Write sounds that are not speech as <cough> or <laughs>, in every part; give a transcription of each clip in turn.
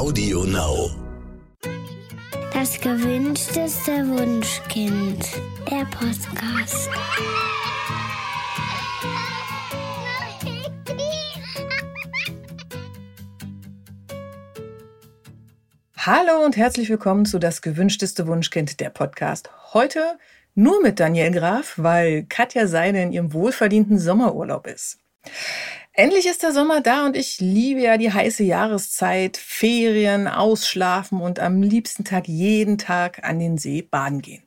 Audio Now. Das gewünschteste Wunschkind. Der Podcast. Hallo und herzlich willkommen zu Das gewünschteste Wunschkind, der Podcast. Heute nur mit Daniel Graf, weil Katja Seide in ihrem wohlverdienten Sommerurlaub ist. Endlich ist der Sommer da und ich liebe ja die heiße Jahreszeit, Ferien, Ausschlafen und am liebsten Tag jeden Tag an den See baden gehen.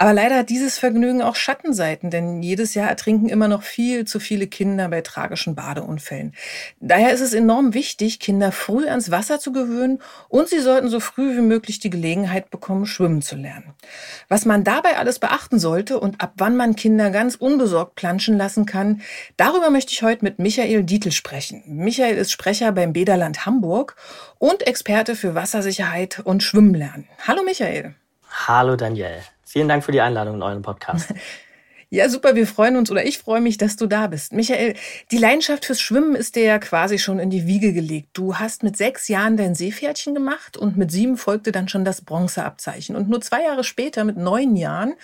Aber leider hat dieses Vergnügen auch Schattenseiten, denn jedes Jahr ertrinken immer noch viel zu viele Kinder bei tragischen Badeunfällen. Daher ist es enorm wichtig, Kinder früh ans Wasser zu gewöhnen und sie sollten so früh wie möglich die Gelegenheit bekommen, schwimmen zu lernen. Was man dabei alles beachten sollte und ab wann man Kinder ganz unbesorgt planschen lassen kann, darüber möchte ich heute mit Michael Dietl sprechen. Michael ist Sprecher beim Bäderland Hamburg und Experte für Wassersicherheit und Schwimmlernen. Hallo Michael. Hallo Daniel. Vielen Dank für die Einladung in euren Podcast. <laughs> Ja, super. Wir freuen uns oder ich freue mich, dass du da bist. Michael, die Leidenschaft fürs Schwimmen ist dir ja quasi schon in die Wiege gelegt. Du hast mit sechs Jahren dein Seepferdchen gemacht und mit sieben folgte dann schon das Bronzeabzeichen. Und nur zwei Jahre später, mit neun Jahren,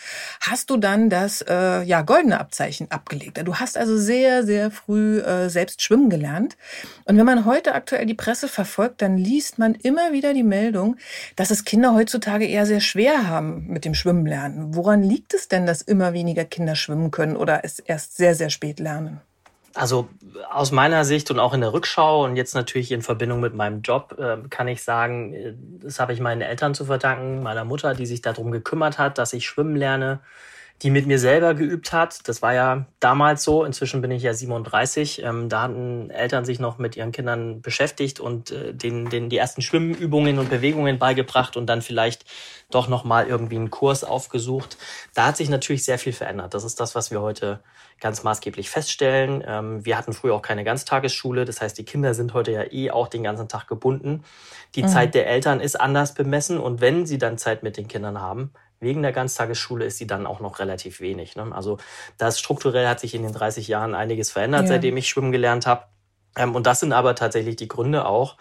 hast du dann das äh, ja, goldene Abzeichen abgelegt. Du hast also sehr, sehr früh äh, selbst schwimmen gelernt. Und wenn man heute aktuell die Presse verfolgt, dann liest man immer wieder die Meldung, dass es Kinder heutzutage eher sehr schwer haben mit dem Schwimmen lernen. Woran liegt es denn, dass immer weniger Kinder schwimmen können oder es erst sehr, sehr spät lernen? Also aus meiner Sicht und auch in der Rückschau und jetzt natürlich in Verbindung mit meinem Job äh, kann ich sagen, äh, das habe ich meinen Eltern zu verdanken, meiner Mutter, die sich darum gekümmert hat, dass ich schwimmen lerne, die mit mir selber geübt hat. Das war ja damals so. Inzwischen bin ich ja 37. Ähm, da hatten Eltern sich noch mit ihren Kindern beschäftigt und äh, denen, denen die ersten Schwimmübungen und Bewegungen beigebracht und dann vielleicht doch noch mal irgendwie einen Kurs aufgesucht. Da hat sich natürlich sehr viel verändert. Das ist das, was wir heute ganz maßgeblich feststellen. Ähm, wir hatten früher auch keine Ganztagesschule. Das heißt, die Kinder sind heute ja eh auch den ganzen Tag gebunden. Die mhm. Zeit der Eltern ist anders bemessen. Und wenn sie dann Zeit mit den Kindern haben, wegen der Ganztagesschule ist sie dann auch noch relativ wenig. Ne? Also das strukturell hat sich in den 30 Jahren einiges verändert, ja. seitdem ich schwimmen gelernt habe. Ähm, und das sind aber tatsächlich die Gründe auch,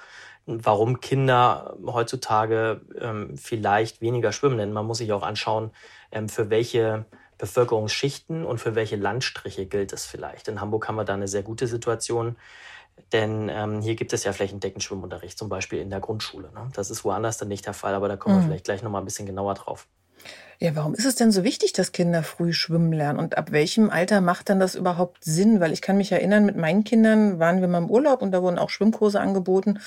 warum Kinder heutzutage ähm, vielleicht weniger schwimmen. Denn man muss sich auch anschauen, ähm, für welche Bevölkerungsschichten und für welche Landstriche gilt es vielleicht. In Hamburg haben wir da eine sehr gute Situation. Denn ähm, hier gibt es ja flächendeckend Schwimmunterricht, zum Beispiel in der Grundschule. Ne? Das ist woanders dann nicht der Fall, aber da kommen mhm. wir vielleicht gleich nochmal ein bisschen genauer drauf. Ja, warum ist es denn so wichtig, dass Kinder früh schwimmen lernen? Und ab welchem Alter macht dann das überhaupt Sinn? Weil ich kann mich erinnern, mit meinen Kindern waren wir mal im Urlaub und da wurden auch Schwimmkurse angeboten.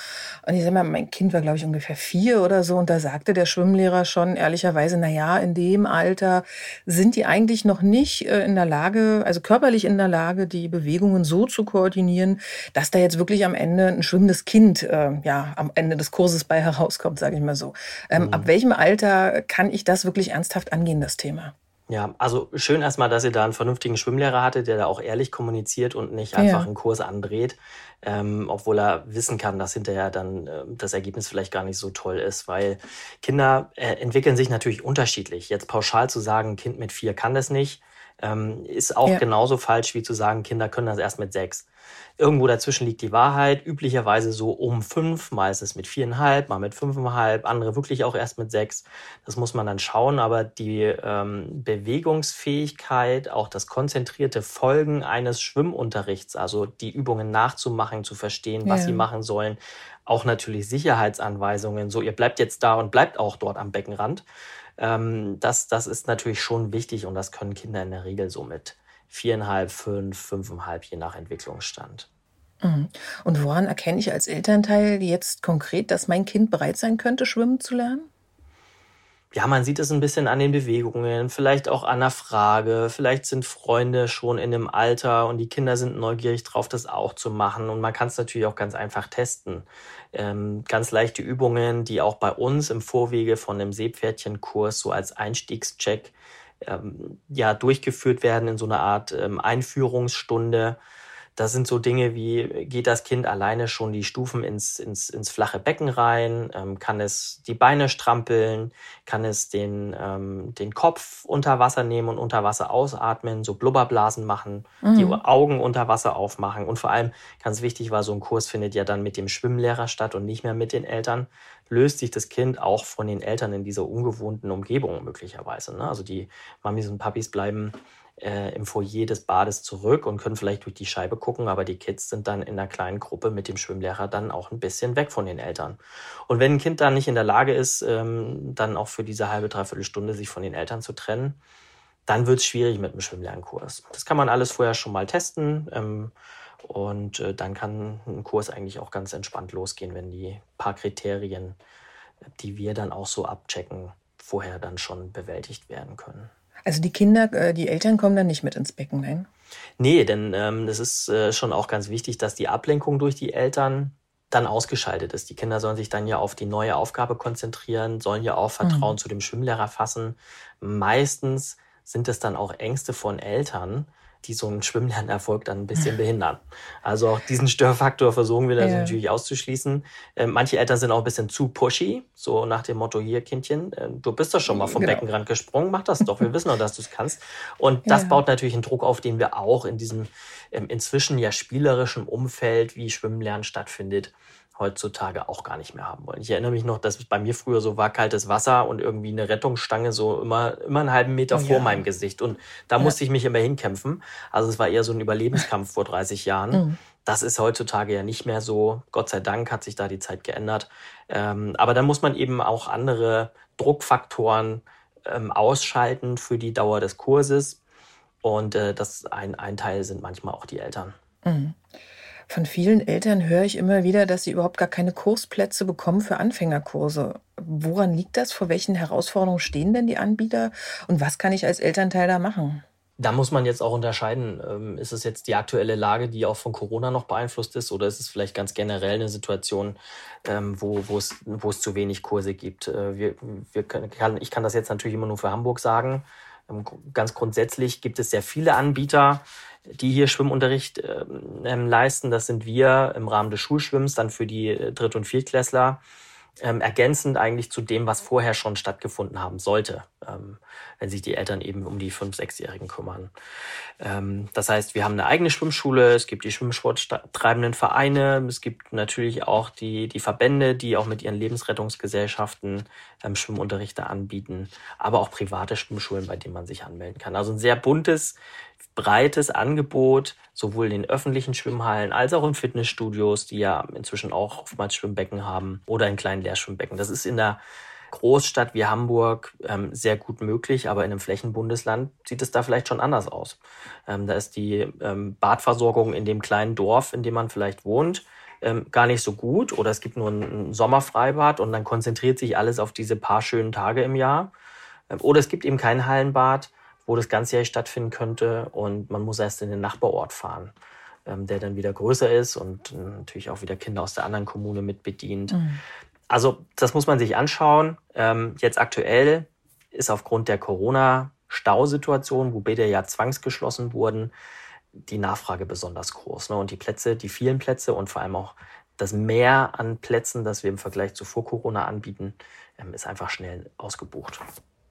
Und ich sag mal, mein Kind war, glaube ich, ungefähr vier oder so. Und da sagte der Schwimmlehrer schon ehrlicherweise, na ja, in dem Alter sind die eigentlich noch nicht äh, in der Lage, also körperlich in der Lage, die Bewegungen so zu koordinieren, dass da jetzt wirklich am Ende ein schwimmendes Kind, äh, ja, am Ende des Kurses bei <laughs> herauskommt, sage ich mal so. Ähm, mhm. Ab welchem Alter kann ich das wirklich ernsthaft ernsthaft angehen, das Thema. Ja, also schön erstmal, dass ihr da einen vernünftigen Schwimmlehrer hattet, der da auch ehrlich kommuniziert und nicht einfach ja. einen Kurs andreht, ähm, obwohl er wissen kann, dass hinterher dann äh, das Ergebnis vielleicht gar nicht so toll ist, weil Kinder äh, entwickeln sich natürlich unterschiedlich. Jetzt pauschal zu sagen, ein Kind mit vier kann das nicht, ähm, ist auch ja. genauso falsch wie zu sagen, Kinder können das erst mit sechs. Irgendwo dazwischen liegt die Wahrheit, üblicherweise so um fünf, mal ist es mit viereinhalb, mal mit fünfeinhalb, andere wirklich auch erst mit sechs. Das muss man dann schauen, aber die ähm, Bewegungsfähigkeit, auch das konzentrierte Folgen eines Schwimmunterrichts, also die Übungen nachzumachen, zu verstehen, was ja. sie machen sollen, auch natürlich Sicherheitsanweisungen, so ihr bleibt jetzt da und bleibt auch dort am Beckenrand. Ähm, das, das ist natürlich schon wichtig und das können Kinder in der Regel so mit viereinhalb, fünf, fünfeinhalb, je nach Entwicklungsstand. Mhm. Und woran erkenne ich als Elternteil jetzt konkret, dass mein Kind bereit sein könnte, schwimmen zu lernen? Ja, man sieht es ein bisschen an den Bewegungen, vielleicht auch an der Frage. Vielleicht sind Freunde schon in dem Alter und die Kinder sind neugierig drauf, das auch zu machen. Und man kann es natürlich auch ganz einfach testen. Ähm, ganz leichte Übungen, die auch bei uns im Vorwege von dem Seepferdchenkurs so als Einstiegscheck ähm, ja durchgeführt werden in so einer Art ähm, Einführungsstunde. Das sind so Dinge wie, geht das Kind alleine schon die Stufen ins, ins, ins flache Becken rein? Ähm, kann es die Beine strampeln? Kann es den, ähm, den Kopf unter Wasser nehmen und unter Wasser ausatmen? So Blubberblasen machen, mhm. die Augen unter Wasser aufmachen. Und vor allem, ganz wichtig war, so ein Kurs findet ja dann mit dem Schwimmlehrer statt und nicht mehr mit den Eltern. Löst sich das Kind auch von den Eltern in dieser ungewohnten Umgebung möglicherweise. Ne? Also die Mamis und Papis bleiben äh, im Foyer des Bades zurück und können vielleicht durch die Scheibe gucken, aber die Kids sind dann in einer kleinen Gruppe mit dem Schwimmlehrer dann auch ein bisschen weg von den Eltern. Und wenn ein Kind dann nicht in der Lage ist, ähm, dann auch für diese halbe, dreiviertel Stunde sich von den Eltern zu trennen, dann wird es schwierig mit dem Schwimmlernkurs. Das kann man alles vorher schon mal testen. Ähm, und äh, dann kann ein Kurs eigentlich auch ganz entspannt losgehen, wenn die paar Kriterien, die wir dann auch so abchecken, vorher dann schon bewältigt werden können. Also die Kinder, äh, die Eltern kommen dann nicht mit ins Becken, nein? Nee, denn ähm, es ist äh, schon auch ganz wichtig, dass die Ablenkung durch die Eltern dann ausgeschaltet ist. Die Kinder sollen sich dann ja auf die neue Aufgabe konzentrieren, sollen ja auch Vertrauen mhm. zu dem Schwimmlehrer fassen. Meistens sind es dann auch Ängste von Eltern, die so einen Schwimmlernerfolg dann ein bisschen behindern. Also auch diesen Störfaktor versuchen wir da ja. natürlich auszuschließen. Äh, manche Eltern sind auch ein bisschen zu pushy, so nach dem Motto, hier Kindchen, äh, du bist doch schon mal vom genau. Beckenrand gesprungen, mach das doch, wir wissen doch, dass du es kannst. Und das ja. baut natürlich einen Druck auf, den wir auch in diesem ähm, inzwischen ja spielerischen Umfeld, wie Schwimmen stattfindet, heutzutage auch gar nicht mehr haben wollen. Ich erinnere mich noch, dass es bei mir früher so war, kaltes Wasser und irgendwie eine Rettungsstange so immer, immer einen halben Meter oh, vor ja. meinem Gesicht. Und da ja. musste ich mich immer hinkämpfen. Also es war eher so ein Überlebenskampf vor 30 Jahren. Mhm. Das ist heutzutage ja nicht mehr so. Gott sei Dank hat sich da die Zeit geändert. Ähm, aber da muss man eben auch andere Druckfaktoren ähm, ausschalten für die Dauer des Kurses. Und äh, das ein, ein Teil sind manchmal auch die Eltern. Mhm. Von vielen Eltern höre ich immer wieder, dass sie überhaupt gar keine Kursplätze bekommen für Anfängerkurse. Woran liegt das? Vor welchen Herausforderungen stehen denn die Anbieter? Und was kann ich als Elternteil da machen? Da muss man jetzt auch unterscheiden, ähm, ist es jetzt die aktuelle Lage, die auch von Corona noch beeinflusst ist, oder ist es vielleicht ganz generell eine Situation, ähm, wo, wo, es, wo es zu wenig Kurse gibt? Äh, wir, wir können, ich kann das jetzt natürlich immer nur für Hamburg sagen. Ähm, ganz grundsätzlich gibt es sehr viele Anbieter, die hier Schwimmunterricht ähm, leisten. Das sind wir im Rahmen des Schulschwimmens, dann für die äh, Dritt- und Viertklässler ähm, ergänzend eigentlich zu dem, was vorher schon stattgefunden haben sollte, ähm, wenn sich die Eltern eben um die fünf-, sechsjährigen kümmern. Ähm, das heißt, wir haben eine eigene Schwimmschule, es gibt die Schwimmsporttreibenden Vereine, es gibt natürlich auch die, die Verbände, die auch mit ihren Lebensrettungsgesellschaften ähm, Schwimmunterrichte anbieten, aber auch private Schwimmschulen, bei denen man sich anmelden kann. Also ein sehr buntes breites Angebot, sowohl in den öffentlichen Schwimmhallen als auch in Fitnessstudios, die ja inzwischen auch oftmals Schwimmbecken haben oder in kleinen Lehrschwimmbecken. Das ist in der Großstadt wie Hamburg ähm, sehr gut möglich, aber in einem Flächenbundesland sieht es da vielleicht schon anders aus. Ähm, da ist die ähm, Badversorgung in dem kleinen Dorf, in dem man vielleicht wohnt, ähm, gar nicht so gut oder es gibt nur ein, ein Sommerfreibad und dann konzentriert sich alles auf diese paar schönen Tage im Jahr. Ähm, oder es gibt eben kein Hallenbad wo das ganzjährig stattfinden könnte. Und man muss erst in den Nachbarort fahren, ähm, der dann wieder größer ist und äh, natürlich auch wieder Kinder aus der anderen Kommune mit bedient. Mhm. Also das muss man sich anschauen. Ähm, jetzt aktuell ist aufgrund der Corona-Stausituation, wo Bäder ja zwangsgeschlossen wurden, die Nachfrage besonders groß. Ne? Und die Plätze, die vielen Plätze und vor allem auch das Mehr an Plätzen, das wir im Vergleich zu vor Corona anbieten, ähm, ist einfach schnell ausgebucht.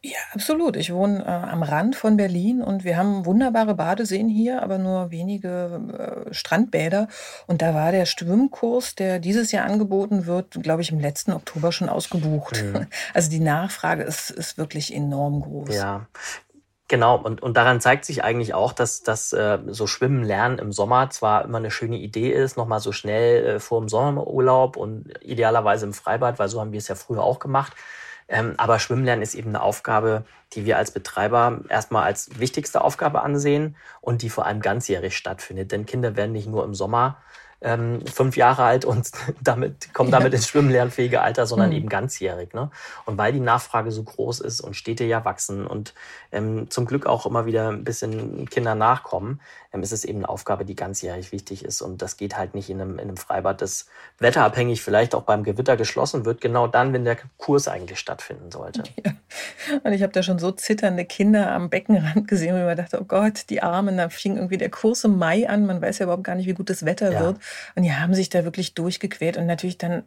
Ja, absolut. Ich wohne äh, am Rand von Berlin und wir haben wunderbare Badeseen hier, aber nur wenige äh, Strandbäder. Und da war der Schwimmkurs, der dieses Jahr angeboten wird, glaube ich, im letzten Oktober schon ausgebucht. Mhm. <laughs> Also die Nachfrage ist, ist wirklich enorm groß. Ja, Genau, und, und daran zeigt sich eigentlich auch, dass, dass äh, so Schwimmen lernen im Sommer zwar immer eine schöne Idee ist, nochmal so schnell äh, vor dem Sommerurlaub und idealerweise im Freibad, weil so haben wir es ja früher auch gemacht. Ähm, aber Schwimmlernen ist eben eine Aufgabe, die wir als Betreiber erstmal als wichtigste Aufgabe ansehen und die vor allem ganzjährig stattfindet. Denn Kinder werden nicht nur im Sommer ähm, fünf Jahre alt und <laughs> damit kommen damit ins schwimmlernfähige Alter, sondern mhm. eben ganzjährig. Ne? Und weil die Nachfrage so groß ist und Städte ja wachsen und ähm, zum Glück auch immer wieder ein bisschen Kinder nachkommen, ähm, ist es eben eine Aufgabe, die ganzjährig wichtig ist. Und das geht halt nicht in einem, in einem Freibad, das wetterabhängig vielleicht auch beim Gewitter geschlossen wird, genau dann, wenn der Kurs eigentlich stattfinden sollte. Ja. Und ich habe da schon so zitternde Kinder am Beckenrand <laughs> gesehen, wo ich mir dachte, oh Gott, die Armen, da fing irgendwie der Kurs im Mai an, man weiß ja überhaupt gar nicht, wie gut das Wetter ja. wird. Und die haben sich da wirklich durchgequält und natürlich dann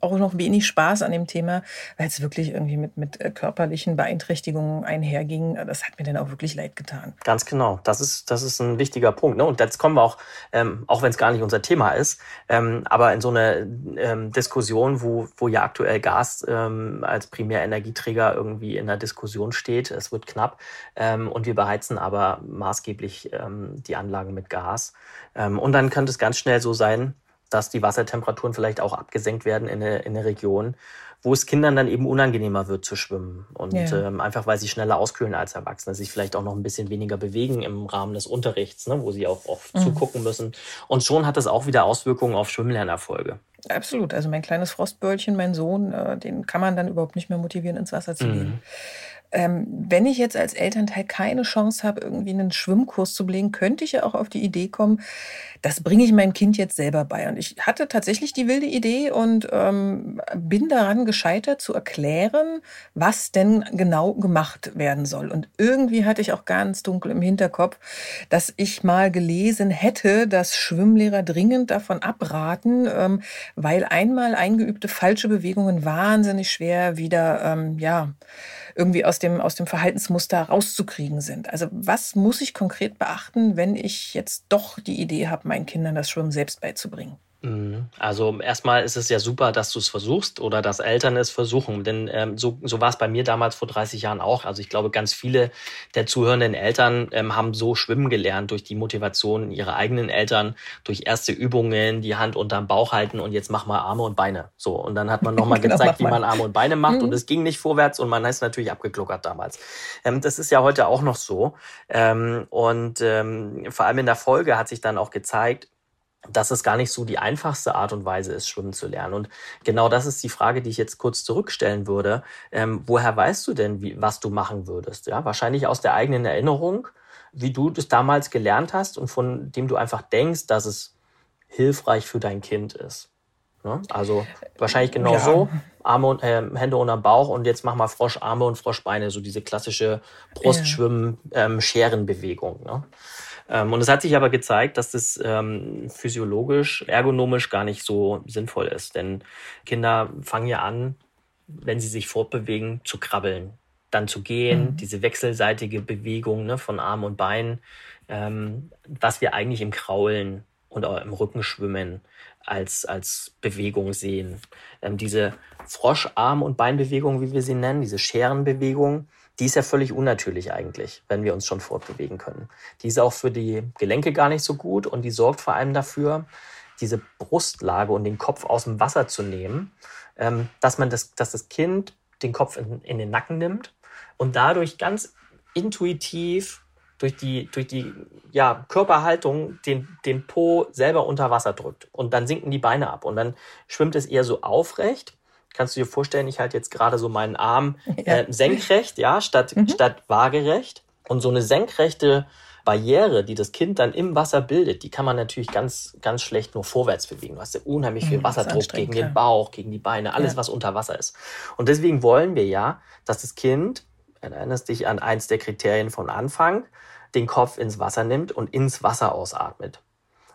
auch noch wenig Spaß an dem Thema, weil es wirklich irgendwie mit, mit äh, körperlichen Beeinträchtigungen einherging. Das hat mir dann auch wirklich leid getan. Ganz genau. Das ist, das ist ein wichtiger Punkt. Ne? Und jetzt kommen wir auch, ähm, auch wenn es gar nicht unser Thema ist, ähm, aber in so eine ähm, Diskussion, wo, wo ja aktuell Gas ähm, als Primärenergieträger irgendwie in der Diskussion steht. Es wird knapp ähm, und wir beheizen aber maßgeblich ähm, die Anlagen mit Gas. Und dann könnte es ganz schnell so sein, dass die Wassertemperaturen vielleicht auch abgesenkt werden in eine, in eine Region, wo es Kindern dann eben unangenehmer wird zu schwimmen. Und ja. ähm, einfach, weil sie schneller auskühlen als Erwachsene, sich vielleicht auch noch ein bisschen weniger bewegen im Rahmen des Unterrichts, ne, wo sie auch oft mhm. zugucken müssen. Und schon hat das auch wieder Auswirkungen auf Schwimmlernerfolge. Absolut. Also mein kleines Frostböllchen, mein Sohn, äh, den kann man dann überhaupt nicht mehr motivieren, ins Wasser zu gehen. Mhm. Ähm, wenn ich jetzt als Elternteil keine Chance habe, irgendwie einen Schwimmkurs zu belegen, könnte ich ja auch auf die Idee kommen, das bringe ich meinem Kind jetzt selber bei. Und ich hatte tatsächlich die wilde Idee und ähm, bin daran gescheitert zu erklären, was denn genau gemacht werden soll. Und irgendwie hatte ich auch ganz dunkel im Hinterkopf, dass ich mal gelesen hätte, dass Schwimmlehrer dringend davon abraten, ähm, weil einmal eingeübte falsche Bewegungen wahnsinnig schwer wieder, ähm, ja, irgendwie aus dem, aus dem Verhaltensmuster rauszukriegen sind. Also was muss ich konkret beachten, wenn ich jetzt doch die Idee habe, meinen Kindern das Schwimmen selbst beizubringen? Mhm. Also erstmal ist es ja super, dass du es versuchst oder dass Eltern es versuchen. Denn ähm, so, so war es bei mir damals vor 30 Jahren auch. Also ich glaube, ganz viele der zuhörenden Eltern ähm, haben so schwimmen gelernt durch die Motivation ihrer eigenen Eltern, durch erste Übungen, die Hand unterm Bauch halten und jetzt mach mal Arme und Beine. So, und dann hat man nochmal <laughs> genau, gezeigt, wie man Arme und Beine macht mhm. und es ging nicht vorwärts und man ist natürlich abgekluckert damals. Ähm, das ist ja heute auch noch so. Ähm, und ähm, vor allem in der Folge hat sich dann auch gezeigt, dass es gar nicht so die einfachste Art und Weise ist, schwimmen zu lernen. Und genau das ist die Frage, die ich jetzt kurz zurückstellen würde. Ähm, woher weißt du denn, wie, was du machen würdest? Ja, wahrscheinlich aus der eigenen Erinnerung, wie du das damals gelernt hast und von dem du einfach denkst, dass es hilfreich für dein Kind ist. Ne? Also wahrscheinlich genau ja. so. Arme und äh, Hände unterm Bauch und jetzt mach mal Froscharme und Froschbeine, so diese klassische Brustschwimmen-Scherenbewegung. Ähm, ne? Ähm, und es hat sich aber gezeigt, dass das ähm, physiologisch, ergonomisch gar nicht so sinnvoll ist. Denn Kinder fangen ja an, wenn sie sich fortbewegen, zu krabbeln, dann zu gehen, mhm. diese wechselseitige Bewegung ne, von Arm und Bein, ähm, was wir eigentlich im Kraulen und auch im Rückenschwimmen als, als Bewegung sehen. Ähm, diese Froscharm- und Beinbewegung, wie wir sie nennen, diese Scherenbewegung, die ist ja völlig unnatürlich eigentlich, wenn wir uns schon fortbewegen können. Die ist auch für die Gelenke gar nicht so gut und die sorgt vor allem dafür, diese Brustlage und den Kopf aus dem Wasser zu nehmen, ähm, dass man das, dass das Kind den Kopf in, in den Nacken nimmt und dadurch ganz intuitiv durch die, durch die ja, Körperhaltung den, den Po selber unter Wasser drückt. Und dann sinken die Beine ab. Und dann schwimmt es eher so aufrecht kannst du dir vorstellen, ich halte jetzt gerade so meinen Arm <laughs> äh, senkrecht, ja, statt, mhm. statt waagerecht. Und so eine senkrechte Barriere, die das Kind dann im Wasser bildet, die kann man natürlich ganz, ganz schlecht nur vorwärts bewegen. Du hast ja unheimlich viel mhm, Wasserdruck gegen den Bauch, gegen die Beine, alles, ja. was unter Wasser ist. Und deswegen wollen wir ja, dass das Kind, erinnerst dich an eins der Kriterien von Anfang, den Kopf ins Wasser nimmt und ins Wasser ausatmet.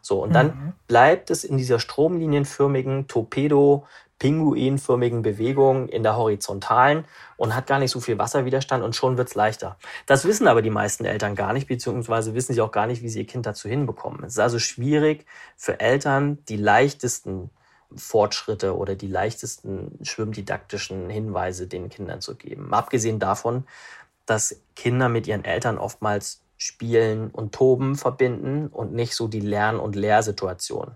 So, und dann mhm. bleibt es in dieser stromlinienförmigen Torpedo pinguinförmigen Bewegung in der horizontalen und hat gar nicht so viel Wasserwiderstand und schon wird's leichter. Das wissen aber die meisten Eltern gar nicht, beziehungsweise wissen sie auch gar nicht, wie sie ihr Kind dazu hinbekommen. Es ist also schwierig für Eltern, die leichtesten Fortschritte oder die leichtesten schwimmdidaktischen Hinweise den Kindern zu geben. Abgesehen davon, dass Kinder mit ihren Eltern oftmals Spielen und Toben verbinden und nicht so die Lern- und Lehrsituation.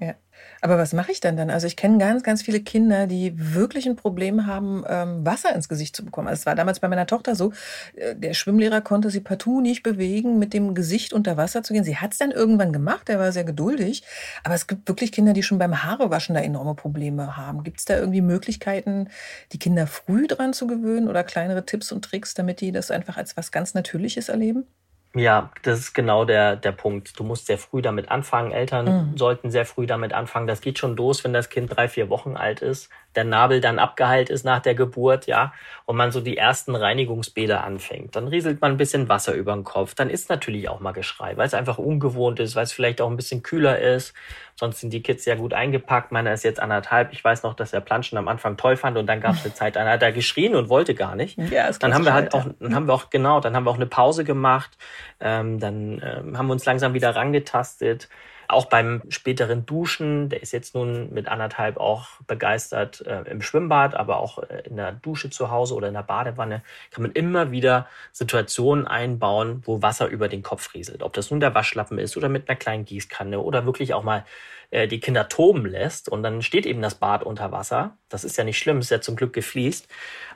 Ja. Aber was mache ich denn dann? Also ich kenne ganz, ganz viele Kinder, die wirklich ein Problem haben, ähm, Wasser ins Gesicht zu bekommen. Also es war damals bei meiner Tochter so, äh, der Schwimmlehrer konnte sie partout nicht bewegen, mit dem Gesicht unter Wasser zu gehen. Sie hat es dann irgendwann gemacht, er war sehr geduldig. Aber es gibt wirklich Kinder, die schon beim Haarewaschen da enorme Probleme haben. Gibt es da irgendwie Möglichkeiten, die Kinder früh dran zu gewöhnen oder kleinere Tipps und Tricks, damit die das einfach als was ganz Natürliches erleben? Ja, das ist genau der, der Punkt. Du musst sehr früh damit anfangen. Eltern mhm. sollten sehr früh damit anfangen. Das geht schon los, wenn das Kind drei, vier Wochen alt ist, der Nabel dann abgeheilt ist nach der Geburt, ja, und man so die ersten Reinigungsbäder anfängt. Dann rieselt man ein bisschen Wasser über den Kopf. Dann ist natürlich auch mal Geschrei, weil es einfach ungewohnt ist, weil es vielleicht auch ein bisschen kühler ist. Sonst sind die Kids ja gut eingepackt. Meiner ist jetzt anderthalb. Ich weiß noch, dass er Planschen am Anfang toll fand und dann gab es eine <laughs> Zeit, dann hat er geschrien und wollte gar nicht. Ja, dann haben wir halt auch, dann haben wir auch, genau, dann haben wir auch eine Pause gemacht. Ähm, dann ähm, haben wir uns langsam wieder rangetastet. Auch beim späteren Duschen, der ist jetzt nun mit anderthalb auch begeistert äh, im Schwimmbad, aber auch äh, in der Dusche zu Hause oder in der Badewanne, kann man immer wieder Situationen einbauen, wo Wasser über den Kopf rieselt. Ob das nun der Waschlappen ist oder mit einer kleinen Gießkanne oder wirklich auch mal äh, die Kinder toben lässt und dann steht eben das Bad unter Wasser. Das ist ja nicht schlimm, ist ja zum Glück gefliest.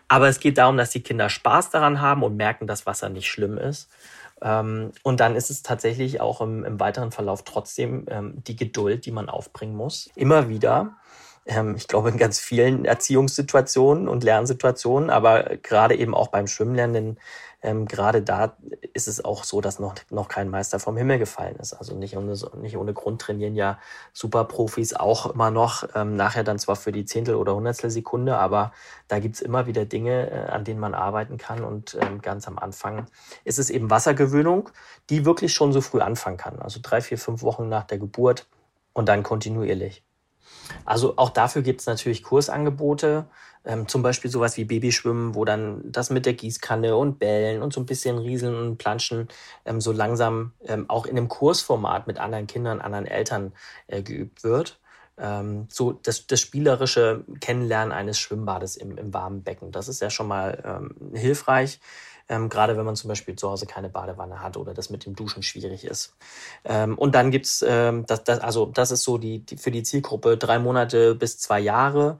Aber es geht darum, dass die Kinder Spaß daran haben und merken, dass Wasser nicht schlimm ist. Ähm, und dann ist es tatsächlich auch im, im weiteren Verlauf trotzdem ähm, die Geduld, die man aufbringen muss. Immer wieder. Ähm, ich glaube, in ganz vielen Erziehungssituationen und Lernsituationen, aber gerade eben auch beim Schwimmlernen ähm, gerade da ist es auch so, dass noch, noch kein Meister vom Himmel gefallen ist. Also nicht ohne, nicht ohne Grund trainieren ja Superprofis auch immer noch, ähm, nachher dann zwar für die Zehntel oder Hundertstel Sekunde, aber da gibt's immer wieder Dinge, äh, an denen man arbeiten kann. Und ähm, ganz am Anfang ist es eben Wassergewöhnung, die wirklich schon so früh anfangen kann. Also drei, vier, fünf Wochen nach der Geburt und dann kontinuierlich. Also auch dafür gibt es natürlich Kursangebote, ähm, zum Beispiel sowas wie Babyschwimmen, wo dann das mit der Gießkanne und Bällen und so ein bisschen Rieseln und Planschen ähm, so langsam ähm, auch in einem Kursformat mit anderen Kindern, anderen Eltern äh, geübt wird. Ähm, so das, das spielerische Kennenlernen eines Schwimmbades im, im warmen Becken. Das ist ja schon mal ähm, hilfreich. Ähm, gerade wenn man zum Beispiel zu Hause keine Badewanne hat oder das mit dem Duschen schwierig ist. Ähm, und dann gibt's ähm, das, das, also das ist so die, die für die Zielgruppe drei Monate bis zwei Jahre.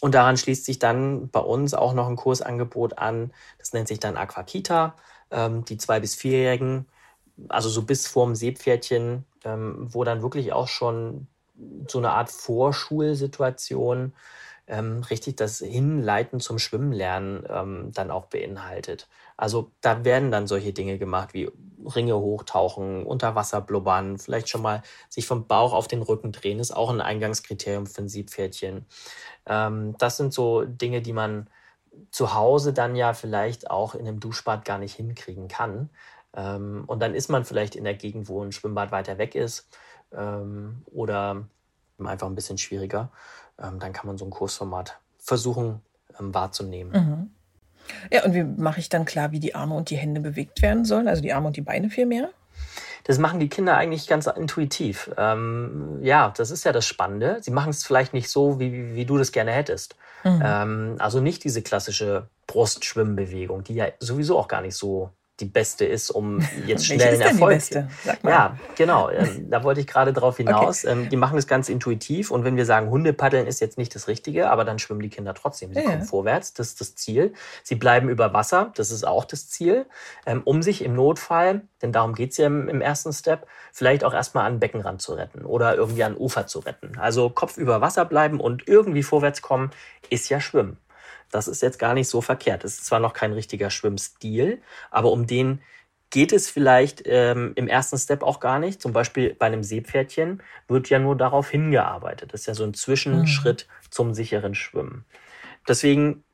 Und daran schließt sich dann bei uns auch noch ein Kursangebot an. Das nennt sich dann Aquakita. Ähm, die zwei bis vierjährigen, also so bis vorm Seepferdchen, ähm, wo dann wirklich auch schon so eine Art Vorschulsituation ähm, richtig das Hinleiten zum Schwimmenlernen ähm, dann auch beinhaltet. Also da werden dann solche Dinge gemacht wie Ringe hochtauchen, unter Wasser blubbern, vielleicht schon mal sich vom Bauch auf den Rücken drehen, ist auch ein Eingangskriterium für ein Siebpferdchen. Ähm, das sind so Dinge, die man zu Hause dann ja vielleicht auch in einem Duschbad gar nicht hinkriegen kann. Ähm, und dann ist man vielleicht in der Gegend, wo ein Schwimmbad weiter weg ist ähm, oder einfach ein bisschen schwieriger ähm, dann kann man so ein Kursformat versuchen ähm, wahrzunehmen. Mhm. Ja, und wie mache ich dann klar, wie die Arme und die Hände bewegt werden sollen? Also die Arme und die Beine vielmehr? Das machen die Kinder eigentlich ganz intuitiv. Ähm, ja, das ist ja das Spannende. Sie machen es vielleicht nicht so, wie, wie du das gerne hättest. Mhm. Ähm, also nicht diese klassische Brustschwimmbewegung, die ja sowieso auch gar nicht so die beste ist, um jetzt <laughs> schnell einen Erfolg. Die beste? Sag mal. Ja, genau. Ähm, da wollte ich gerade drauf hinaus. Okay. Ähm, die machen es ganz intuitiv und wenn wir sagen, Hundepaddeln ist jetzt nicht das Richtige, aber dann schwimmen die Kinder trotzdem. Sie ja. kommen vorwärts, das ist das Ziel. Sie bleiben über Wasser, das ist auch das Ziel, ähm, um sich im Notfall, denn darum geht's ja im, im ersten Step, vielleicht auch erstmal an den Beckenrand zu retten oder irgendwie an Ufer zu retten. Also Kopf über Wasser bleiben und irgendwie vorwärts kommen, ist ja Schwimmen. Das ist jetzt gar nicht so verkehrt. Es ist zwar noch kein richtiger Schwimmstil, aber um den geht es vielleicht ähm, im ersten Step auch gar nicht. Zum Beispiel bei einem Seepferdchen wird ja nur darauf hingearbeitet. Das ist ja so ein Zwischenschritt mhm. zum sicheren Schwimmen. Deswegen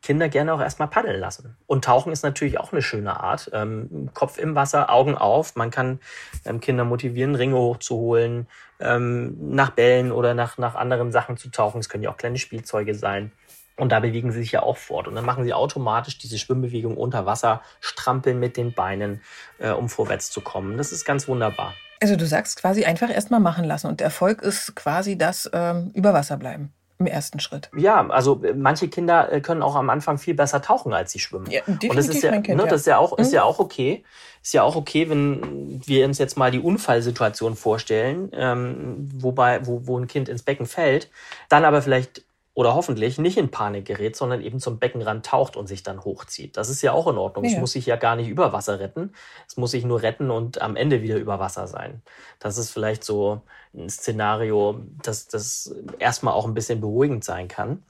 Kinder gerne auch erstmal paddeln lassen. Und tauchen ist natürlich auch eine schöne Art. Ähm, Kopf im Wasser, Augen auf. Man kann ähm, Kinder motivieren, Ringe hochzuholen, ähm, nach Bällen oder nach, nach anderen Sachen zu tauchen. Es können ja auch kleine Spielzeuge sein. Und da bewegen sie sich ja auch fort. Und dann machen sie automatisch diese Schwimmbewegung unter Wasser, strampeln mit den Beinen, äh, um vorwärts zu kommen. Das ist ganz wunderbar. Also du sagst quasi einfach erstmal machen lassen. Und der Erfolg ist quasi das ähm, über Wasser bleiben im ersten Schritt. Ja, also äh, manche Kinder äh, können auch am Anfang viel besser tauchen, als sie schwimmen. Ja, definitiv und das ist ja, kind, ne, das ist ja auch, ist mhm. ja auch okay. Ist ja auch okay, wenn wir uns jetzt mal die Unfallsituation vorstellen, ähm, wobei, wo, wo ein Kind ins Becken fällt, dann aber vielleicht oder hoffentlich nicht in Panik gerät, sondern eben zum Beckenrand taucht und sich dann hochzieht. Das ist ja auch in Ordnung. Ja. Es muss sich ja gar nicht über Wasser retten. Es muss sich nur retten und am Ende wieder über Wasser sein. Das ist vielleicht so ein Szenario, das, das erstmal auch ein bisschen beruhigend sein kann.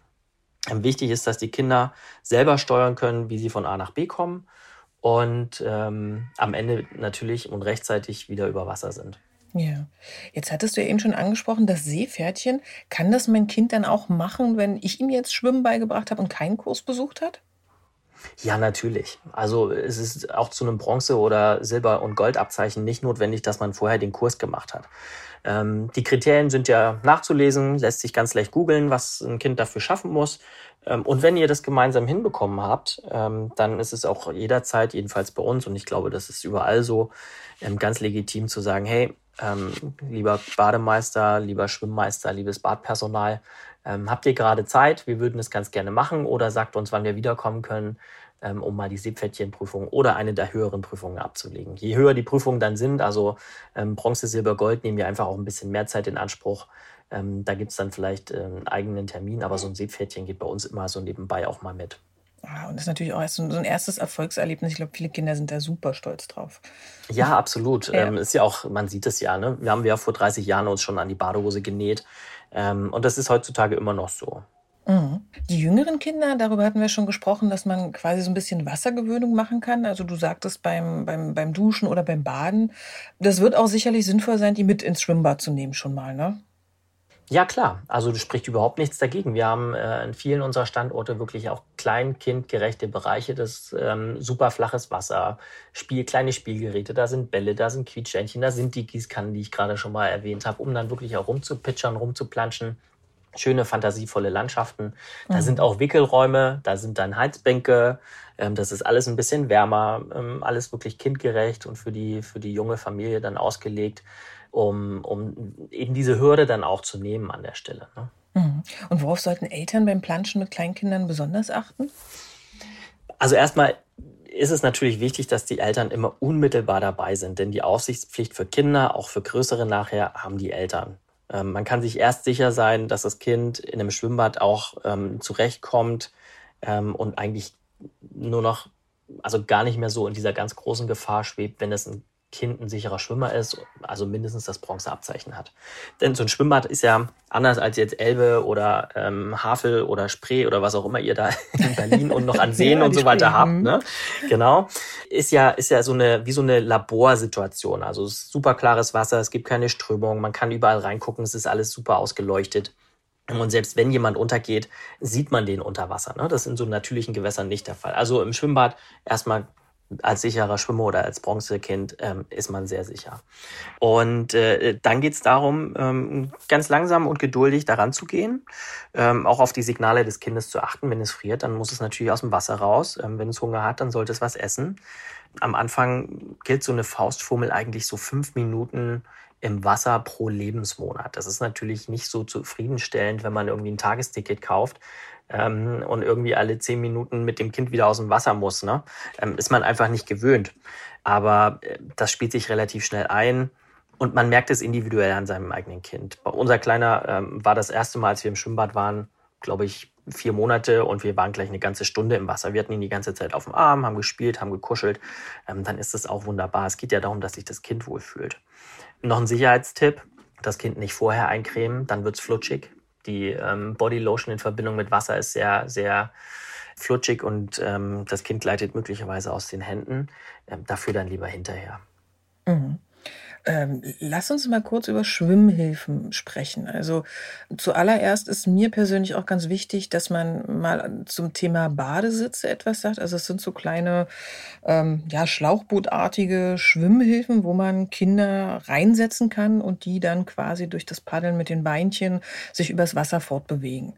Wichtig ist, dass die Kinder selber steuern können, wie sie von A nach B kommen und ähm, am Ende natürlich und rechtzeitig wieder über Wasser sind. Ja, jetzt hattest du ja eben schon angesprochen, das Seepferdchen. Kann das mein Kind dann auch machen, wenn ich ihm jetzt Schwimmen beigebracht habe und keinen Kurs besucht hat? Ja, natürlich. Also es ist auch zu einem Bronze- oder Silber- und Goldabzeichen nicht notwendig, dass man vorher den Kurs gemacht hat. Ähm, die Kriterien sind ja nachzulesen, lässt sich ganz leicht googeln, was ein Kind dafür schaffen muss. Ähm, und wenn ihr das gemeinsam hinbekommen habt, ähm, dann ist es auch jederzeit, jedenfalls bei uns, und ich glaube, das ist überall so, ähm, ganz legitim zu sagen, hey, ähm, lieber Bademeister, lieber Schwimmmeister, liebes Badpersonal, ähm, habt ihr gerade Zeit? Wir würden es ganz gerne machen oder sagt uns, wann wir wiederkommen können, ähm, um mal die Seepferdchenprüfung oder eine der höheren Prüfungen abzulegen. Je höher die Prüfungen dann sind, also ähm, Bronze, Silber, Gold, nehmen wir einfach auch ein bisschen mehr Zeit in Anspruch. Ähm, da gibt es dann vielleicht äh, einen eigenen Termin, aber so ein Seepferdchen geht bei uns immer so nebenbei auch mal mit. Und das ist natürlich auch so ein erstes Erfolgserlebnis. Ich glaube, viele Kinder sind da super stolz drauf. Ja, absolut. Ja. Ähm, ist ja auch, man sieht es ja, ne? Wir haben ja vor 30 Jahren uns schon an die Badehose genäht. Ähm, und das ist heutzutage immer noch so. Mhm. Die jüngeren Kinder, darüber hatten wir schon gesprochen, dass man quasi so ein bisschen Wassergewöhnung machen kann. Also du sagtest beim, beim, beim Duschen oder beim Baden. Das wird auch sicherlich sinnvoll sein, die mit ins Schwimmbad zu nehmen schon mal, ne? Ja, klar. Also du spricht überhaupt nichts dagegen. Wir haben äh, in vielen unserer Standorte wirklich auch kleinkindgerechte Bereiche. Das ähm, super flaches Wasser, Spiel, kleine Spielgeräte, da sind Bälle, da sind Quietschentchen, da sind die Gießkannen, die ich gerade schon mal erwähnt habe, um dann wirklich auch rumzupitchern, rumzuplanschen. Schöne, fantasievolle Landschaften. Da mhm. sind auch Wickelräume, da sind dann Heizbänke. Ähm, das ist alles ein bisschen wärmer, ähm, alles wirklich kindgerecht und für die, für die junge Familie dann ausgelegt um, um eben diese Hürde dann auch zu nehmen an der Stelle. Ne? Mhm. Und worauf sollten Eltern beim Planschen mit Kleinkindern besonders achten? Also erstmal ist es natürlich wichtig, dass die Eltern immer unmittelbar dabei sind, denn die Aufsichtspflicht für Kinder, auch für größere nachher, haben die Eltern. Ähm, man kann sich erst sicher sein, dass das Kind in einem Schwimmbad auch ähm, zurechtkommt ähm, und eigentlich nur noch, also gar nicht mehr so in dieser ganz großen Gefahr schwebt, wenn es ein Kind ein sicherer Schwimmer ist, also mindestens das Bronzeabzeichen hat. Denn so ein Schwimmbad ist ja anders als jetzt Elbe oder ähm, Havel oder Spree oder was auch immer ihr da <laughs> in Berlin und noch an <laughs> Seen ja, und so weiter habt. Mhm. Ne? Genau. Ist ja, ist ja so eine, wie so eine Laborsituation. Also super klares Wasser, es gibt keine Strömung, man kann überall reingucken, es ist alles super ausgeleuchtet. Und selbst wenn jemand untergeht, sieht man den unter Wasser. Ne? Das ist in so natürlichen Gewässern nicht der Fall. Also im Schwimmbad erstmal als sicherer Schwimmer oder als Bronzekind ähm, ist man sehr sicher. Und äh, dann geht es darum, ähm, ganz langsam und geduldig daran zu gehen, ähm, auch auf die Signale des Kindes zu achten. Wenn es friert, dann muss es natürlich aus dem Wasser raus. Ähm, wenn es Hunger hat, dann sollte es was essen. Am Anfang gilt so eine Faustformel eigentlich so fünf Minuten im Wasser pro Lebensmonat. Das ist natürlich nicht so zufriedenstellend, wenn man irgendwie ein Tagesticket kauft ähm, und irgendwie alle zehn Minuten mit dem Kind wieder aus dem Wasser muss. Ne? Ähm, ist man einfach nicht gewöhnt. Aber äh, das spielt sich relativ schnell ein. Und man merkt es individuell an seinem eigenen Kind. Bei unser Kleiner ähm, war das erste Mal, als wir im Schwimmbad waren, glaube ich, vier Monate und wir waren gleich eine ganze Stunde im Wasser. Wir hatten ihn die ganze Zeit auf dem Arm, haben gespielt, haben gekuschelt. Ähm, dann ist das auch wunderbar. Es geht ja darum, dass sich das Kind wohlfühlt. Noch ein Sicherheitstipp, das Kind nicht vorher eincremen, dann wird's flutschig. Die ähm, Body Lotion in Verbindung mit Wasser ist sehr, sehr flutschig und ähm, das Kind gleitet möglicherweise aus den Händen. Ähm, dafür dann lieber hinterher. Mhm. Ähm, lass uns mal kurz über Schwimmhilfen sprechen. Also zuallererst ist mir persönlich auch ganz wichtig, dass man mal zum Thema Badesitze etwas sagt. Also es sind so kleine, ähm, ja, schlauchbootartige Schwimmhilfen, wo man Kinder reinsetzen kann und die dann quasi durch das Paddeln mit den Beinchen sich übers Wasser fortbewegen.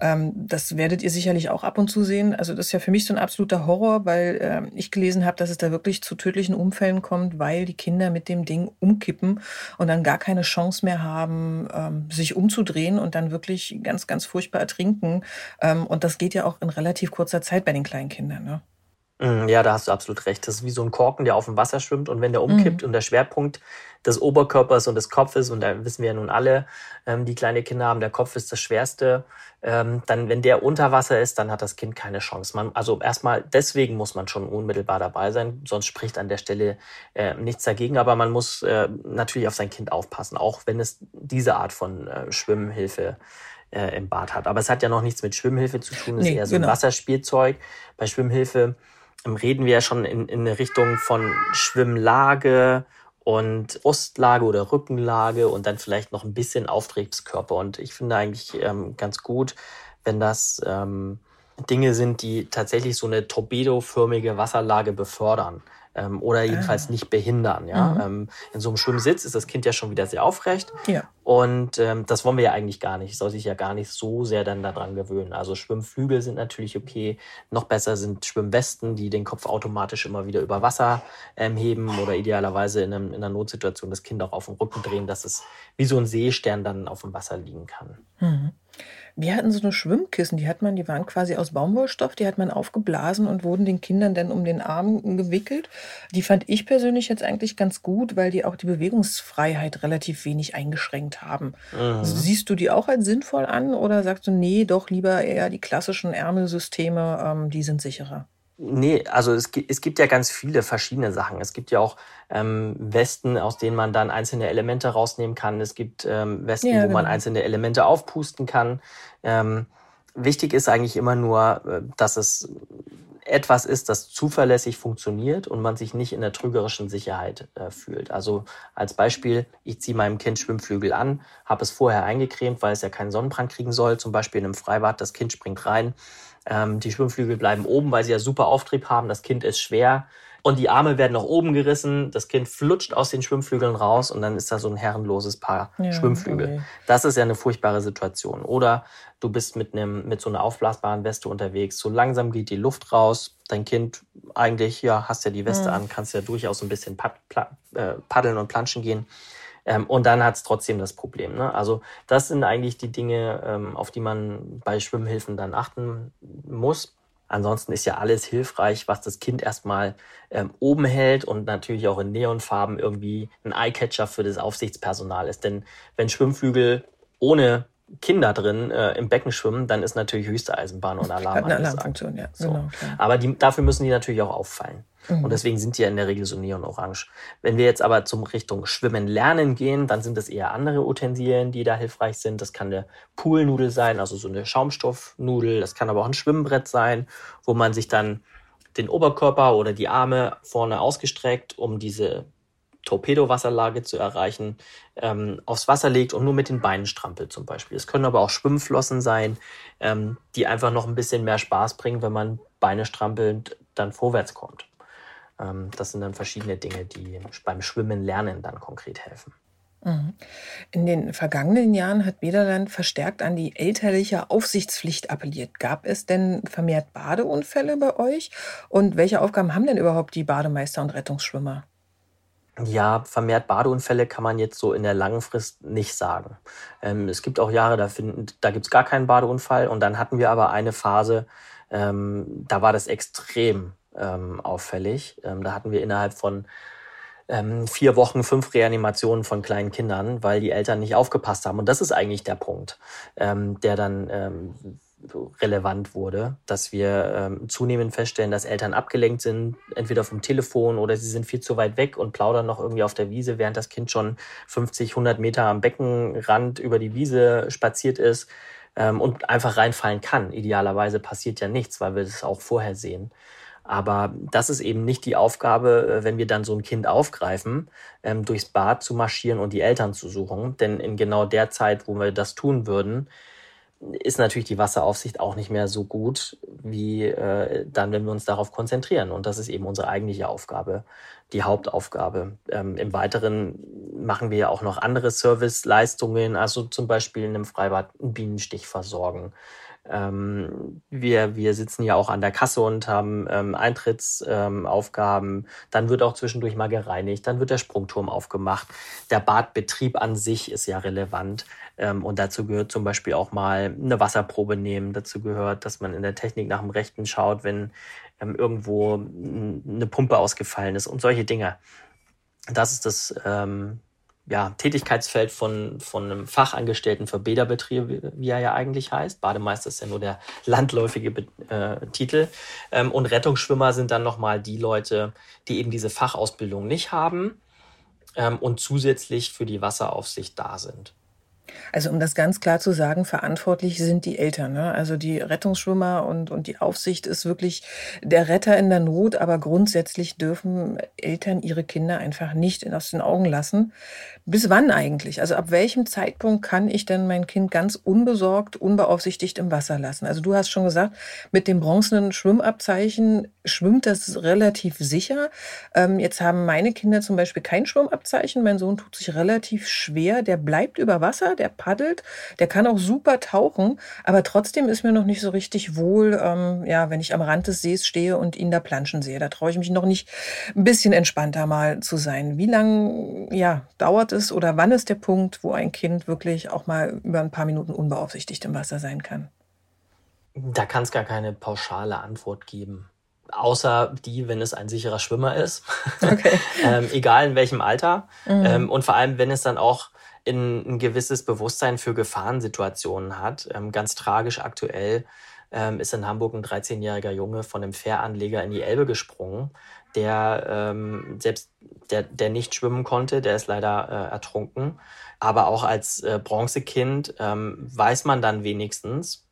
Ähm, das werdet ihr sicherlich auch ab und zu sehen. Also das ist ja für mich so ein absoluter Horror, weil äh, ich gelesen habe, dass es da wirklich zu tödlichen Unfällen kommt, weil die Kinder mit dem Ding umkippen und dann gar keine Chance mehr haben, ähm, sich umzudrehen und dann wirklich ganz, ganz furchtbar ertrinken. Ähm, und das geht ja auch in relativ kurzer Zeit bei den kleinen Kindern. Ne? Mm, ja, da hast du absolut recht. Das ist wie so ein Korken, der auf dem Wasser schwimmt und wenn der umkippt mhm. und der Schwerpunkt des Oberkörpers und des Kopfes, und da wissen wir ja nun alle, ähm, die kleine Kinder haben, der Kopf ist das Schwerste, ähm, dann, wenn der unter Wasser ist, dann hat das Kind keine Chance. Man, also erstmal, deswegen muss man schon unmittelbar dabei sein, sonst spricht an der Stelle äh, nichts dagegen, aber man muss äh, natürlich auf sein Kind aufpassen, auch wenn es diese Art von äh, Schwimmhilfe äh, im Bad hat. Aber es hat ja noch nichts mit Schwimmhilfe zu tun, es nee, ist eher so genau. ein Wasserspielzeug. Bei Schwimmhilfe reden wir ja schon in, in eine Richtung von Schwimmlage und Brustlage oder Rückenlage und dann vielleicht noch ein bisschen Auftriebskörper. Und ich finde eigentlich ähm, ganz gut, wenn das ähm, Dinge sind, die tatsächlich so eine torpedoförmige Wasserlage befördern ähm, oder jedenfalls ah. nicht behindern. Ja? Mhm. Ähm, in so einem Schwimmsitz ist das Kind ja schon wieder sehr aufrecht. Ja. Und ähm, das wollen wir ja eigentlich gar nicht. Soll sich ja gar nicht so sehr dann daran gewöhnen. Also Schwimmflügel sind natürlich okay. Noch besser sind Schwimmwesten, die den Kopf automatisch immer wieder über Wasser ähm, heben oder idealerweise in, einem, in einer Notsituation das Kind auch auf den Rücken drehen, dass es wie so ein Seestern dann auf dem Wasser liegen kann. Mhm. Wir hatten so eine Schwimmkissen, die hat man, die waren quasi aus Baumwollstoff, die hat man aufgeblasen und wurden den Kindern dann um den Arm gewickelt. Die fand ich persönlich jetzt eigentlich ganz gut, weil die auch die Bewegungsfreiheit relativ wenig eingeschränkt haben. Mhm. Siehst du die auch als sinnvoll an oder sagst du, nee, doch lieber eher die klassischen Ärmelsysteme, ähm, die sind sicherer? Nee, also es, es gibt ja ganz viele verschiedene Sachen. Es gibt ja auch ähm, Westen, aus denen man dann einzelne Elemente rausnehmen kann. Es gibt ähm, Westen, ja, wo man genau. einzelne Elemente aufpusten kann. Ähm, wichtig ist eigentlich immer nur, äh, dass es etwas ist, das zuverlässig funktioniert und man sich nicht in der trügerischen Sicherheit äh, fühlt. Also als Beispiel, ich ziehe meinem Kind Schwimmflügel an, habe es vorher eingecremt, weil es ja keinen Sonnenbrand kriegen soll. Zum Beispiel in einem Freibad, das Kind springt rein, ähm, die Schwimmflügel bleiben oben, weil sie ja super Auftrieb haben. Das Kind ist schwer und die Arme werden nach oben gerissen. Das Kind flutscht aus den Schwimmflügeln raus und dann ist da so ein herrenloses Paar ja, Schwimmflügel. Okay. Das ist ja eine furchtbare Situation. Oder du bist mit einem mit so einer aufblasbaren Weste unterwegs. So langsam geht die Luft raus. Dein Kind eigentlich ja hast ja die Weste mhm. an, kannst ja durchaus ein bisschen äh, paddeln und planschen gehen. Ähm, und dann hat es trotzdem das Problem. Ne? Also das sind eigentlich die Dinge, ähm, auf die man bei Schwimmhilfen dann achten muss. Ansonsten ist ja alles hilfreich, was das Kind erstmal ähm, oben hält und natürlich auch in Neonfarben irgendwie ein Eyecatcher für das Aufsichtspersonal ist. Denn wenn Schwimmflügel ohne Kinder drin äh, im Becken schwimmen, dann ist natürlich höchste Eisenbahn und Alarm. Eine Alarmfunktion, ja. So. Genau, Aber die, dafür müssen die natürlich auch auffallen. Mhm. Und deswegen sind die ja in der Regel so neonorange. Wenn wir jetzt aber zum Richtung Schwimmen lernen gehen, dann sind es eher andere Utensilien, die da hilfreich sind. Das kann eine Poolnudel sein, also so eine Schaumstoffnudel. Das kann aber auch ein Schwimmbrett sein, wo man sich dann den Oberkörper oder die Arme vorne ausgestreckt, um diese Torpedowasserlage zu erreichen, ähm, aufs Wasser legt und nur mit den Beinen strampelt zum Beispiel. Es können aber auch Schwimmflossen sein, ähm, die einfach noch ein bisschen mehr Spaß bringen, wenn man Beine strampelnd dann vorwärts kommt. Ähm, das sind dann verschiedene Dinge, die beim Schwimmen lernen dann konkret helfen. Mhm. In den vergangenen Jahren hat Bederland verstärkt an die elterliche Aufsichtspflicht appelliert. Gab es denn vermehrt Badeunfälle bei euch? Und welche Aufgaben haben denn überhaupt die Bademeister und Rettungsschwimmer? Ja, vermehrt Badeunfälle kann man jetzt so in der langen Frist nicht sagen. Ähm, es gibt auch Jahre, da, finden, da gibt's gar keinen Badeunfall. Und dann hatten wir aber eine Phase, ähm, da war das extrem ähm, auffällig. Ähm, da hatten wir innerhalb von ähm, vier Wochen fünf Reanimationen von kleinen Kindern, weil die Eltern nicht aufgepasst haben. Und das ist eigentlich der Punkt, ähm, der dann relevant wurde, dass wir ähm, zunehmend feststellen, dass Eltern abgelenkt sind, entweder vom Telefon oder sie sind viel zu weit weg und plaudern noch irgendwie auf der Wiese, während das Kind schon 50, 100 Meter am Beckenrand über die Wiese spaziert ist ähm, und einfach reinfallen kann. Idealerweise passiert ja nichts, weil wir das auch vorher sehen. Aber das ist eben nicht die Aufgabe, äh, wenn wir dann so ein Kind aufgreifen, ähm, durchs Bad zu marschieren und die Eltern zu suchen. Denn in genau der Zeit, wo wir das tun würden, ist natürlich die Wasseraufsicht auch nicht mehr so gut, wie äh, dann, wenn wir uns darauf konzentrieren. Und das ist eben unsere eigentliche Aufgabe, die Hauptaufgabe. Ähm, Im Weiteren machen wir ja auch noch andere Serviceleistungen, also zum Beispiel in einem Freibad einen Bienenstich versorgen ähm, wir, wir sitzen ja auch an der Kasse und haben ähm, Eintrittsaufgaben. Ähm, dann wird auch zwischendurch mal gereinigt. Dann wird der Sprungturm aufgemacht. Der Badbetrieb an sich ist ja relevant. Ähm, und dazu gehört zum Beispiel auch mal eine Wasserprobe nehmen. Dazu gehört, dass man in der Technik nach dem Rechten schaut, wenn ähm, irgendwo eine Pumpe ausgefallen ist und solche Dinge. Das ist das ähm, ja, Tätigkeitsfeld von, von einem Fachangestellten für Bäderbetriebe, wie er ja eigentlich heißt. Bademeister ist ja nur der landläufige äh, Titel. Ähm, und Rettungsschwimmer sind dann nochmal die Leute, die eben diese Fachausbildung nicht haben ähm, und zusätzlich für die Wasseraufsicht da sind. Also um das ganz klar zu sagen, verantwortlich sind die Eltern. Ne? Also die Rettungsschwimmer und, und die Aufsicht ist wirklich der Retter in der Not, aber grundsätzlich dürfen Eltern ihre Kinder einfach nicht aus den Augen lassen. Bis wann eigentlich? Also ab welchem Zeitpunkt kann ich denn mein Kind ganz unbesorgt, unbeaufsichtigt im Wasser lassen? Also du hast schon gesagt, mit dem bronzenen Schwimmabzeichen schwimmt das relativ sicher. Ähm, jetzt haben meine Kinder zum Beispiel kein Schwimmabzeichen. Mein Sohn tut sich relativ schwer. Der bleibt über Wasser, der paddelt, der kann auch super tauchen, aber trotzdem ist mir noch nicht so richtig wohl, ähm, ja, wenn ich am Rand des Sees stehe und ihn da planschen sehe. Da traue ich mich noch nicht ein bisschen entspannter mal zu sein. Wie lang ja, dauert es oder wann ist der Punkt, wo ein Kind wirklich auch mal über ein paar Minuten unbeaufsichtigt im Wasser sein kann? Da kann es gar keine pauschale Antwort geben außer die, wenn es ein sicherer Schwimmer ist. <laughs> Okay. ähm, egal in welchem Alter. Mhm. Ähm, und vor allem, wenn es dann auch in ein gewisses Bewusstsein für Gefahrensituationen hat. Ähm, ganz tragisch aktuell ähm, ist in Hamburg ein 13-jähriger Junge von einem Fähranleger in die Elbe gesprungen, der ähm, selbst der, der nicht schwimmen konnte, der ist leider äh, ertrunken. Aber auch als äh, Bronzekind ähm, weiß man dann wenigstens,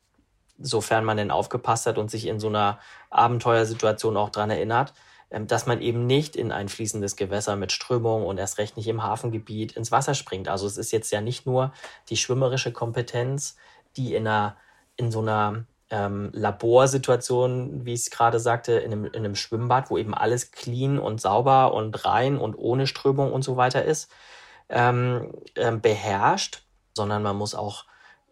sofern man denn aufgepasst hat und sich in so einer Abenteuersituation auch dran erinnert, ähm, dass man eben nicht in ein fließendes Gewässer mit Strömung und erst recht nicht im Hafengebiet ins Wasser springt. Also es ist jetzt ja nicht nur die schwimmerische Kompetenz, die in einer, in so einer ähm, Laborsituation, wie ich es gerade sagte, in einem, in einem Schwimmbad, wo eben alles clean und sauber und rein und ohne Strömung und so weiter ist, ähm, ähm, beherrscht, sondern man muss auch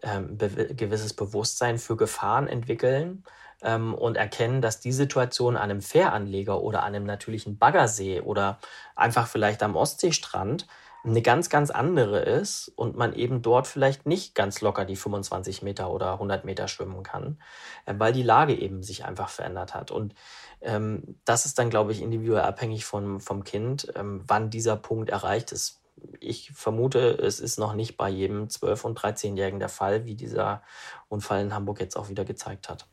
ähm, be gewisses Bewusstsein für Gefahren entwickeln ähm, und erkennen, dass die Situation an einem Fähranleger oder an einem natürlichen Baggersee oder einfach vielleicht am Ostseestrand eine ganz, ganz andere ist und man eben dort vielleicht nicht ganz locker die 25 Meter oder 100 Meter schwimmen kann, äh, weil die Lage eben sich einfach verändert hat. Und ähm, das ist dann, glaube ich, individuell abhängig vom, vom Kind, ähm, wann dieser Punkt erreicht ist. Ich vermute, es ist noch nicht bei jedem 12- und 13-Jährigen der Fall, wie dieser Unfall in Hamburg jetzt auch wieder gezeigt hat.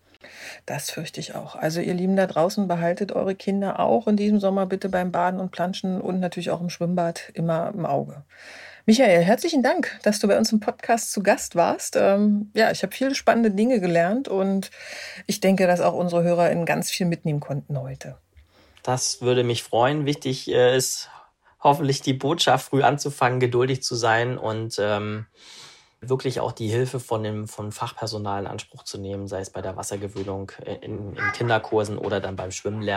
Das fürchte ich auch. Also ihr Lieben da draußen, behaltet eure Kinder auch in diesem Sommer bitte beim Baden und Planschen und natürlich auch im Schwimmbad immer im Auge. Michael, herzlichen Dank, dass du bei uns im Podcast zu Gast warst. Ähm, ja, ich habe viele spannende Dinge gelernt und ich denke, dass auch unsere HörerInnen ganz viel mitnehmen konnten heute. Das würde mich freuen. Wichtig äh, ist hoffentlich die Botschaft, früh anzufangen, geduldig zu sein und ähm, wirklich auch die Hilfe von dem von Fachpersonal in Anspruch zu nehmen, sei es bei der Wassergewöhnung in, in Kinderkursen oder dann beim Schwimmen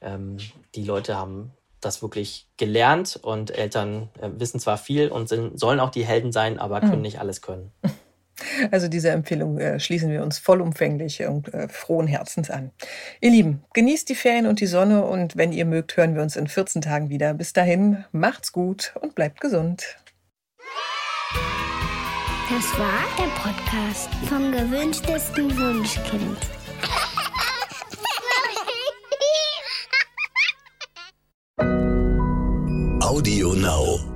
Ähm, die Leute haben das wirklich gelernt und Eltern äh, wissen zwar viel und sind, sollen auch die Helden sein, aber können mhm. nicht alles können. <laughs> Also diese Empfehlung äh, schließen wir uns vollumfänglich und äh, frohen Herzens an. Ihr Lieben, genießt die Ferien und die Sonne und wenn ihr mögt, hören wir uns in 14 Tagen wieder. Bis dahin, macht's gut und bleibt gesund. Das war der Podcast vom gewünschtesten Wunschkind. Audio Now.